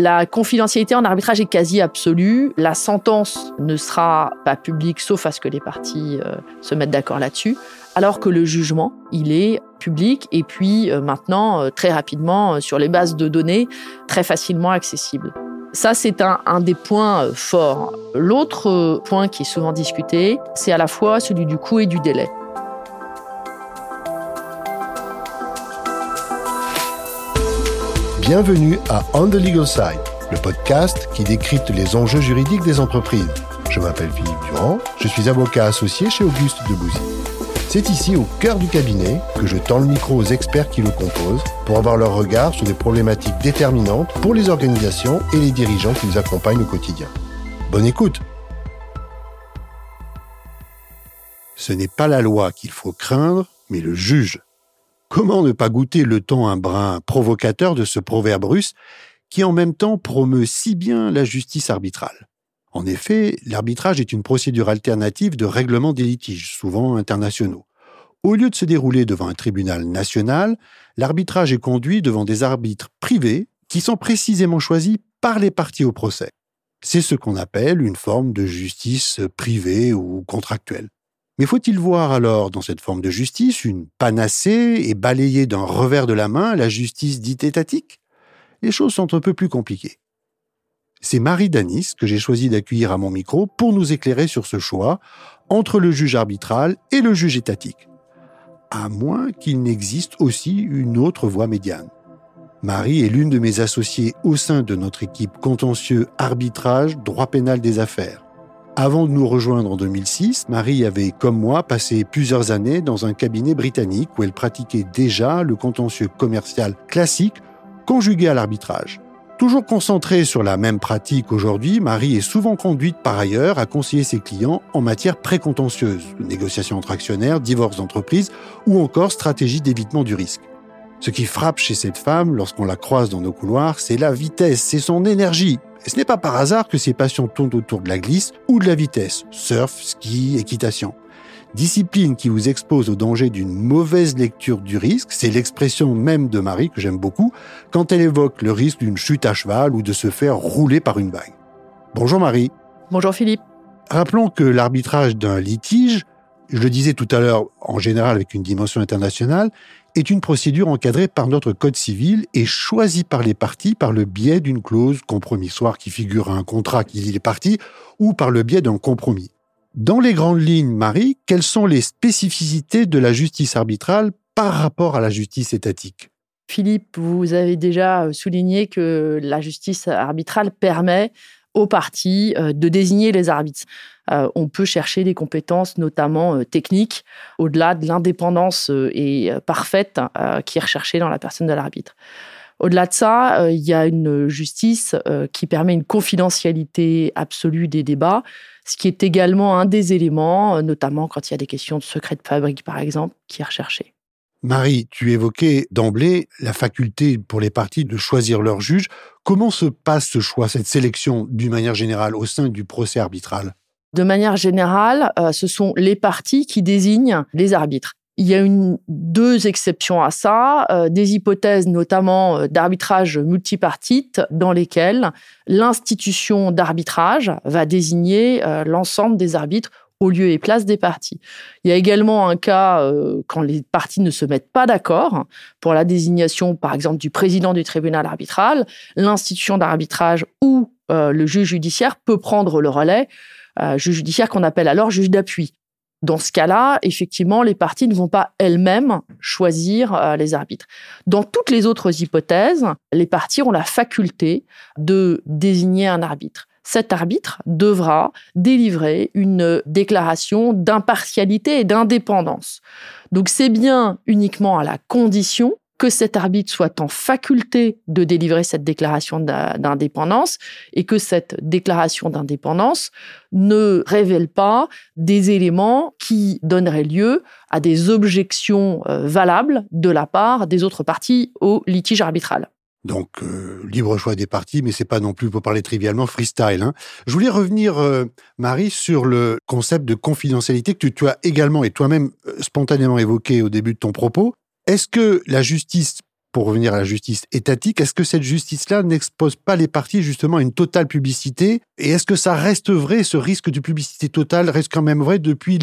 La confidentialité en arbitrage est quasi absolue. La sentence ne sera pas publique sauf à ce que les parties euh, se mettent d'accord là-dessus. Alors que le jugement, il est public et puis euh, maintenant, euh, très rapidement, sur les bases de données, très facilement accessible. Ça, c'est un, un, des points forts. L'autre point qui est souvent discuté, c'est à la fois celui du coût et du délai. Bienvenue à On the Legal Side, le podcast qui décrypte les enjeux juridiques des entreprises. Je m'appelle Philippe Durand, je suis avocat associé chez Auguste Debouzy. C'est ici, au cœur du cabinet, que je tends le micro aux experts qui le composent pour avoir leur regard sur des problématiques déterminantes pour les organisations et les dirigeants qui nous accompagnent au quotidien. Bonne écoute Ce n'est pas la loi qu'il faut craindre, mais le juge. Comment ne pas goûter le ton un brin provocateur de ce proverbe russe qui en même temps promeut si bien la justice arbitrale? En effet, l'arbitrage est une procédure alternative de règlement des litiges, souvent internationaux. Au lieu de se dérouler devant un tribunal national, l'arbitrage est conduit devant des arbitres privés qui sont précisément choisis par les parties au procès. C'est ce qu'on appelle une forme de justice privée ou contractuelle. Mais faut-il voir alors dans cette forme de justice une panacée et balayer d'un revers de la main la justice dite étatique? Les choses sont un peu plus compliquées. C'est Marie Danis que j'ai choisi d'accueillir à mon micro pour nous éclairer sur ce choix entre le juge arbitral et le juge étatique. À moins qu'il n'existe aussi une autre voie médiane. Marie est l'une de mes associées au sein de notre équipe contentieux arbitrage droit pénal des affaires. Avant de nous rejoindre en 2006, Marie avait, comme moi, passé plusieurs années dans un cabinet britannique où elle pratiquait déjà le contentieux commercial classique conjugué à l'arbitrage. Toujours concentrée sur la même pratique aujourd'hui, Marie est souvent conduite par ailleurs à conseiller ses clients en matière précontentieuse, négociation entre actionnaires, divorce d'entreprise ou encore stratégie d'évitement du risque. Ce qui frappe chez cette femme lorsqu'on la croise dans nos couloirs, c'est la vitesse, c'est son énergie, et ce n'est pas par hasard que ses passions tournent autour de la glisse ou de la vitesse, surf, ski, équitation. Discipline qui vous expose au danger d'une mauvaise lecture du risque, c'est l'expression même de Marie que j'aime beaucoup, quand elle évoque le risque d'une chute à cheval ou de se faire rouler par une vague. Bonjour Marie. Bonjour Philippe. Rappelons que l'arbitrage d'un litige, je le disais tout à l'heure en général avec une dimension internationale, est une procédure encadrée par notre Code civil et choisie par les parties par le biais d'une clause compromissoire qui figure à un contrat qui lie les parties ou par le biais d'un compromis. Dans les grandes lignes, Marie, quelles sont les spécificités de la justice arbitrale par rapport à la justice étatique? Philippe, vous avez déjà souligné que la justice arbitrale permet aux parties euh, de désigner les arbitres. Euh, on peut chercher des compétences, notamment euh, techniques, au-delà de l'indépendance et parfaite qui est recherchée dans la personne de l'arbitre. Au-delà de ça, il y a une justice qui permet une confidentialité absolue des débats, ce qui est également un des éléments, notamment quand il y a des questions de secret de fabrique, par exemple, qui est recherché. Marie, tu évoquais d'emblée la faculté pour les parties de choisir leur juge. Comment se passe ce choix, cette sélection d'une manière générale au sein du procès arbitral? De manière générale, euh, ce sont les parties qui désignent les arbitres. Il y a deux exceptions à ça, euh, des hypothèses notamment euh, d'arbitrage multipartite dans lesquelles l'institution d'arbitrage va désigner l'ensemble des arbitres au lieu et place des parties. Il y a également un cas euh, quand les parties ne se mettent pas d'accord pour la désignation, par exemple, du président du tribunal arbitral. L'institution d'arbitrage ou euh, le juge judiciaire peut prendre le relais, euh, juge judiciaire qu'on appelle alors juge d'appui. Dans ce cas-là, effectivement, les parties ne vont pas elles-mêmes choisir les arbitres. Dans toutes les autres hypothèses, les parties ont la faculté de désigner un arbitre cet arbitre devra délivrer une déclaration d'impartialité et d'indépendance. Donc c'est bien uniquement à la condition que cet arbitre soit en faculté de délivrer cette déclaration d'indépendance et que cette déclaration d'indépendance ne révèle pas des éléments qui donneraient lieu à des objections euh, valables de la part des autres parties au litige arbitral. Donc euh, libre choix des parties, mais c'est pas non plus pour parler trivialement freestyle. Hein. Je voulais revenir, euh, Marie, sur le concept de confidentialité que tu, as également et toi-même euh, spontanément évoqué au début de ton propos. Est-ce que la justice pour revenir à la justice étatique, est-ce que cette justice-là n'expose pas les parties justement à une totale publicité? Et est-ce que ça reste vrai, ce risque de publicité totale reste quand même vrai depuis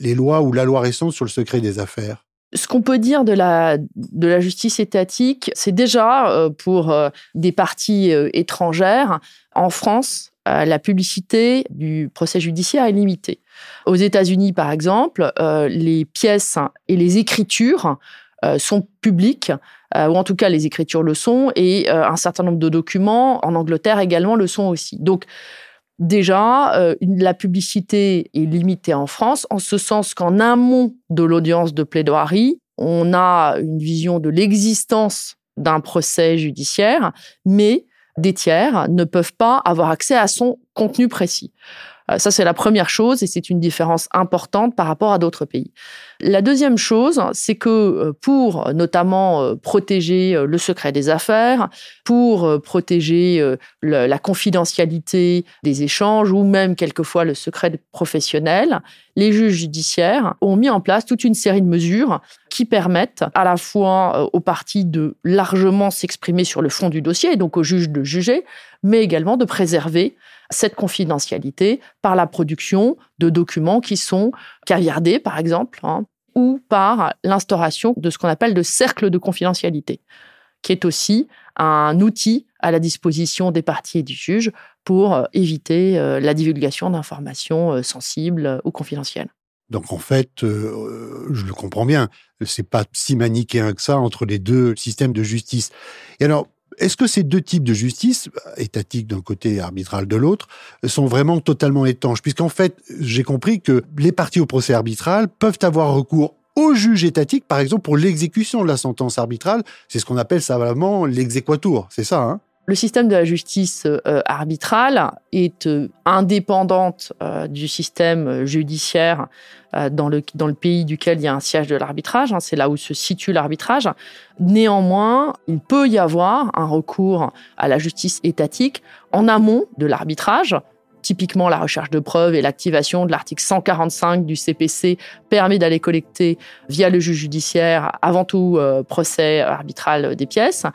les lois ou la loi récente sur le secret des affaires? Ce qu'on peut dire de la, de la justice étatique, c'est déjà euh, pour euh, des parties euh, étrangères, en France, la publicité du procès judiciaire est limitée. Aux États-Unis, par exemple, les pièces et les écritures sont publiques, ou en tout cas les écritures le sont, et un certain nombre de documents en Angleterre également le sont aussi. Donc, Déjà, euh, la publicité est limitée en France, en ce sens qu'en amont de l'audience de plaidoirie, on a une vision de l'existence d'un procès judiciaire, mais des tiers ne peuvent pas avoir accès à son contenu précis. Euh, ça, c'est la première chose et c'est une différence importante par rapport à d'autres pays. La deuxième chose, c'est que euh, pour notamment euh, protéger le secret des affaires, pour protéger la confidentialité des échanges ou même quelquefois le secret professionnel, les juges judiciaires ont mis en place toute une série de mesures qui permettent à la fois aux parties de largement s'exprimer sur le fond du dossier et donc aux juges de juger, mais également de préserver cette confidentialité par la production de documents qui sont caviardés, par exemple, hein, ou par l'instauration de ce qu'on appelle de cercle de confidentialité, qui est aussi un outil à la disposition des parties et du juge pour euh, éviter euh, la divulgation d'informations euh, sensibles ou confidentielles. Donc en fait, je le comprends bien, c'est pas si manichéen que ça entre les deux systèmes de justice. Et alors, est-ce que ces deux types de justice, étatique d'un côté et arbitrale de l'autre, sont vraiment totalement étanches? Puisqu'en fait, j'ai compris que les parties au procès arbitral peuvent avoir recours au juge étatique, par exemple, pour l'exécution de la sentence arbitrale. C'est ce qu'on appelle savamment l'exéquatur, c'est ça hein? Le système de la justice euh, arbitrale est euh, indépendante euh, du système judiciaire dans, le, dans le pays duquel il y a un siège de l'arbitrage. Hein, c'est là où se situe l'arbitrage. Néanmoins, il peut y avoir un recours à la justice étatique en amont de l'arbitrage. Typiquement, la recherche de preuves et l'activation de l'article 145 du CPC permet d'aller collecter via le juge judiciaire, avant tout procès arbitral des pièces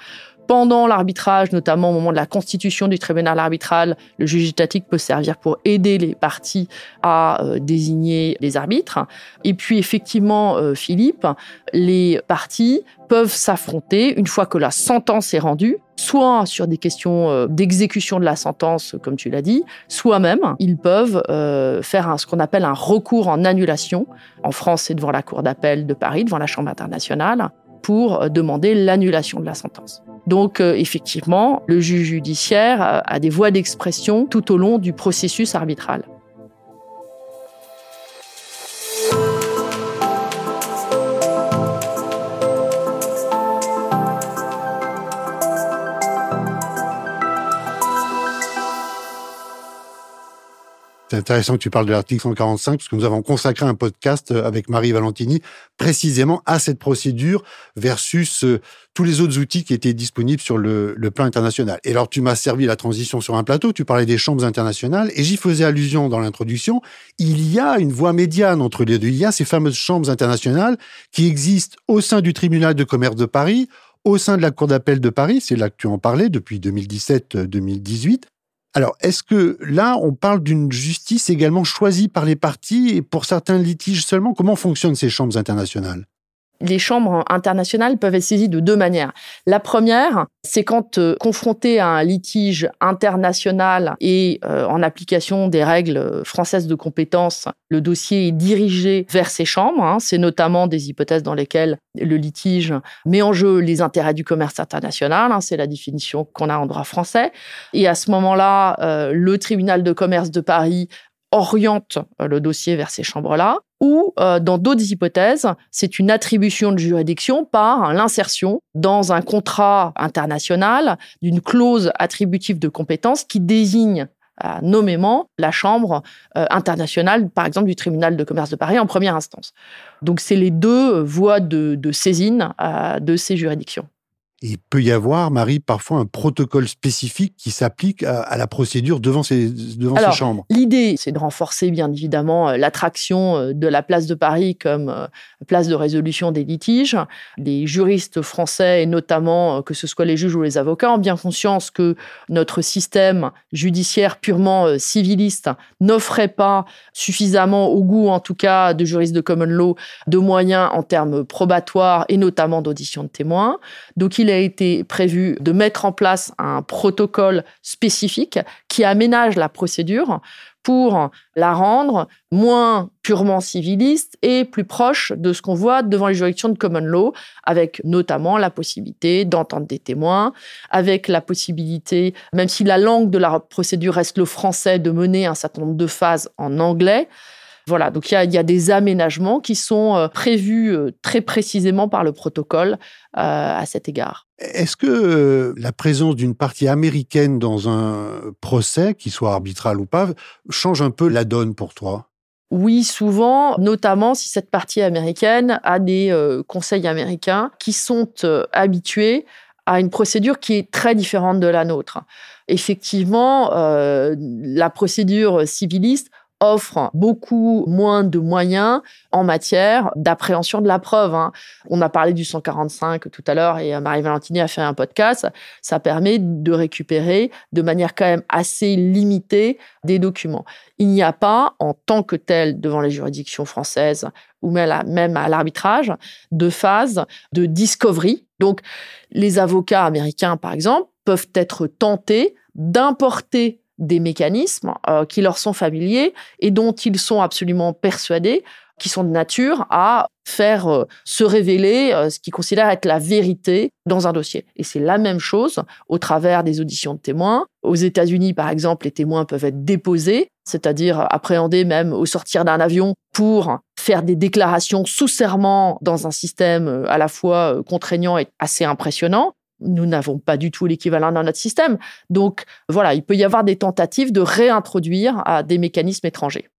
pendant l'arbitrage, notamment au moment de la constitution du tribunal arbitral, le juge étatique peut servir pour aider les parties à euh, désigner les arbitres. Et puis effectivement, euh, Philippe, les parties peuvent s'affronter une fois que la sentence est rendue, soit sur des questions euh, d'exécution de la sentence, comme tu l'as dit, soit même ils peuvent faire ce qu'on appelle un recours en annulation. En France, c'est devant la Cour d'appel de Paris, devant la Chambre internationale, pour demander l'annulation de la sentence. Donc euh, effectivement, le juge judiciaire a des voies d'expression tout au long du processus arbitral. Intéressant que tu parles de l'article 145, parce que nous avons consacré un podcast euh, avec Marie Valentini précisément à cette procédure versus euh, tous les autres outils qui étaient disponibles sur le, plan international. Et alors, tu m'as servi la transition sur un plateau, tu parlais des chambres internationales, et j'y faisais allusion dans l'introduction. Il y a une voie médiane entre les deux. Il y a ces fameuses chambres internationales qui existent au sein du tribunal de commerce de Paris, au sein de la Cour d'appel de Paris, c'est là que tu en parlais depuis 2017-2018, alors, est-ce que là, on parle d'une justice également choisie par les partis et pour certains litiges seulement? Comment fonctionnent ces chambres internationales? Les chambres internationales peuvent être saisies de deux manières. La première, c'est quand euh, confronté à un litige international et euh, en application des règles françaises de compétence, le dossier est dirigé vers ces chambres. Hein. C'est notamment des hypothèses dans lesquelles le litige met en jeu les intérêts du commerce international. Hein. C'est la définition qu'on a en droit français. Et à ce moment-là, euh, le tribunal de commerce de Paris oriente le dossier vers ces chambres-là ou euh, dans d'autres hypothèses, c'est une attribution de juridiction par l'insertion dans un contrat international d'une clause attributive de compétence qui désigne euh, nommément la Chambre euh, internationale, par exemple, du tribunal de commerce de Paris en première instance. Donc, c'est les deux voies de, saisine de ces juridictions. Il peut y avoir, Marie, parfois un protocole spécifique qui s'applique à, la procédure devant ces, devant ces chambres. L'idée, c'est de renforcer bien évidemment euh, l'attraction euh, de la place de Paris comme euh, place de résolution des litiges. Les juristes français, et notamment que ce soit les juges ou les avocats, ont bien conscience que notre système judiciaire purement civiliste n'offrait pas suffisamment, au goût en tout cas de juristes de common law, de moyens en termes probatoires et notamment d'audition de témoins. Donc il a été prévu de mettre en place un protocole spécifique qui aménage la procédure pour la rendre moins purement civiliste et plus proche de ce qu'on voit devant les juridictions de common law, avec notamment la possibilité d'entendre des témoins, avec la possibilité, même si la langue de la procédure reste le français, de mener un certain nombre de phases en anglais. Voilà, donc il y a, des aménagements qui sont euh, prévus euh, très précisément par le protocole euh, à cet égard. Est-ce que la présence d'une partie américaine dans un procès, qu'il soit arbitral ou pas, change un peu la donne pour toi? Oui, souvent, notamment si cette partie américaine a des conseils américains qui sont habitués à une procédure qui est très différente de la nôtre. Effectivement, la procédure civiliste offre beaucoup moins de moyens en matière d'appréhension de la preuve. Hein. On a parlé du 145 tout à l'heure et Marie Valentini a fait un podcast. Ça permet de récupérer de manière quand même assez limitée des documents. Il n'y a pas, en tant que tel, devant les juridictions françaises ou même à l'arbitrage, de phase de discovery. Donc, les avocats américains, par exemple, peuvent être tentés d'importer des mécanismes euh, qui leur sont familiers et dont ils sont absolument persuadés qui sont de nature à faire euh, se révéler euh, ce qu'ils considèrent être la vérité dans un dossier. Et c'est la même chose au travers des auditions de témoins. Aux États-Unis, par exemple, les témoins peuvent être déposés, c'est-à-dire appréhendés même au sortir d'un avion pour faire des déclarations sous serment dans un système à la fois contraignant et assez impressionnant nous n'avons pas du tout l'équivalent dans notre système. Donc voilà, il peut y avoir des tentatives de réintroduire à des mécanismes étrangers.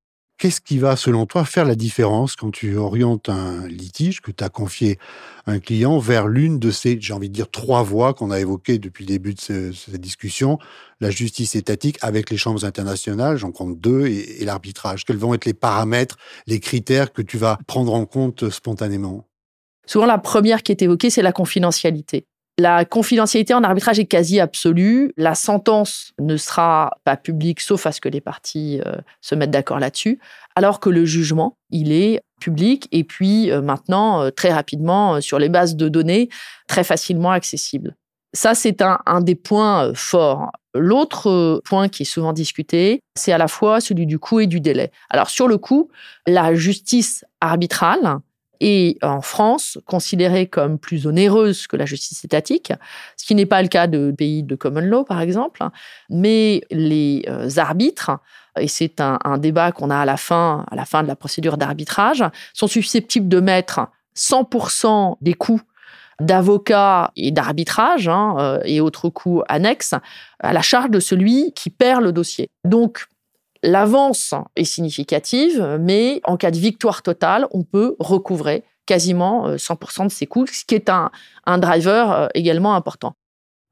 Qu'est-ce qui va, selon toi, faire la différence quand tu orientes un litige que tu as confié à un client vers l'une de ces, j'ai envie de dire, trois voies qu'on a évoquées depuis le début de cette discussion, la justice étatique avec les chambres internationales, j'en compte deux, et l'arbitrage? Quels vont être les paramètres, les critères que tu vas prendre en compte spontanément? Souvent, la première qui est évoquée, c'est la confidentialité. La confidentialité en arbitrage est quasi absolue. La sentence ne sera pas publique sauf à ce que les parties euh, se mettent d'accord là-dessus, alors que le jugement, il est public et puis euh, maintenant, euh, très rapidement, sur les bases de données, très facilement accessible. Ça, c'est un, un, des points forts. L'autre point qui est souvent discuté, c'est à la fois celui du coût et du délai. Alors, sur le coût, la justice arbitrale, et en France considérée comme plus onéreuse que la justice étatique, ce qui n'est pas le cas de pays de common law, par exemple. Mais les euh, arbitres, et c'est un, débat qu'on a à la fin, à la fin de la procédure d'arbitrage, sont susceptibles de mettre 100% des coûts d'avocat et d'arbitrage hein, euh, et autres coûts annexes à la charge de celui qui perd le dossier. Donc, L'avance est significative, mais en cas de victoire totale, on peut recouvrer quasiment 100% euh, de ses coûts, ce qui est un, driver euh, également important.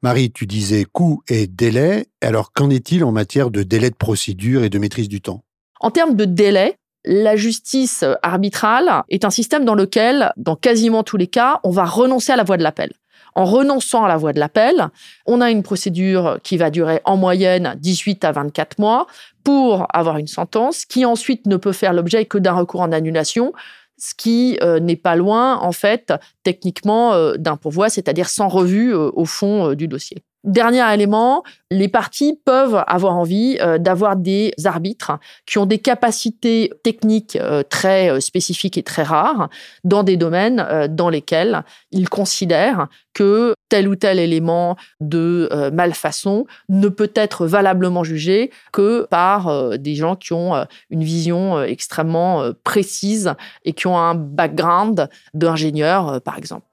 Marie, tu disais coût et délai. Alors, qu'en est-il en matière de délai de procédure et de maîtrise du temps? En termes de délai, la justice arbitrale est un système dans lequel, dans quasiment tous les cas, on va renoncer à la voie de l'appel. En renonçant à la voie de l'appel, on a une procédure qui va durer en moyenne 18 à 24 mois pour avoir une sentence qui ensuite ne peut faire l'objet que d'un recours en annulation ce qui euh, n'est pas loin, en fait, techniquement, euh, d'un pourvoi, c'est-à-dire sans revue euh, au fond du dossier. Dernier élément, les parties peuvent avoir envie euh, d'avoir des arbitres qui ont des capacités techniques euh, très euh, spécifiques et très rares dans des domaines dans lesquels ils considèrent que tel ou tel élément de malfaçon ne peut être valablement jugé que par des gens qui ont une vision extrêmement précise et qui ont un background d'ingénieur, par exemple.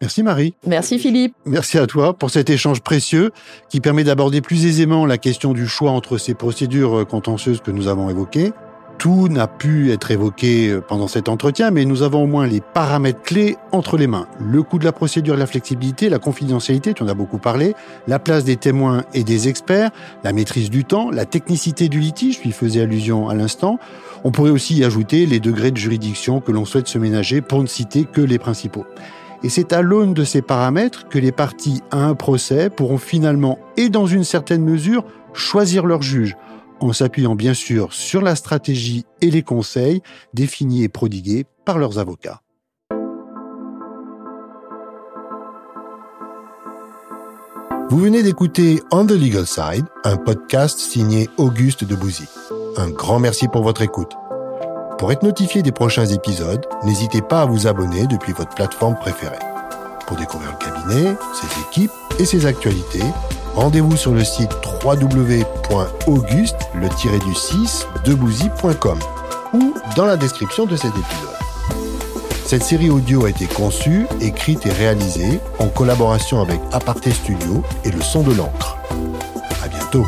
Merci Marie. Merci Philippe. Merci à toi pour cet échange précieux qui permet d'aborder plus aisément la question du choix entre ces procédures contentieuses que nous avons évoquées. Tout n'a pu être évoqué euh, pendant cet entretien, mais nous avons au moins les paramètres clés entre les mains. Le coût de la procédure, la flexibilité, la confidentialité, tu en as beaucoup parlé, la place des témoins et des experts, la maîtrise du temps, la technicité du litige, je lui faisais allusion à l'instant. On pourrait aussi y ajouter les degrés de juridiction que l'on souhaite se ménager pour ne citer que les principaux. Et c'est à l'aune de ces paramètres que les parties à un procès pourront finalement, et dans une certaine mesure, choisir leur juge en s'appuyant bien sûr sur la stratégie et les conseils définis et prodigués par leurs avocats. Vous venez d'écouter On the Legal Side, un podcast signé Auguste de Bouzy. Un grand merci pour votre écoute. Pour être notifié des prochains épisodes, n'hésitez pas à vous abonner depuis votre plateforme préférée. Pour découvrir le cabinet, ses équipes et ses actualités, rendez-vous sur le site www.auguste le du 6 debouzy.com ou dans la description de cet épisode. Cette série audio a été conçue, écrite et réalisée en collaboration avec Aparté Studio et le son de l'encre. À bientôt.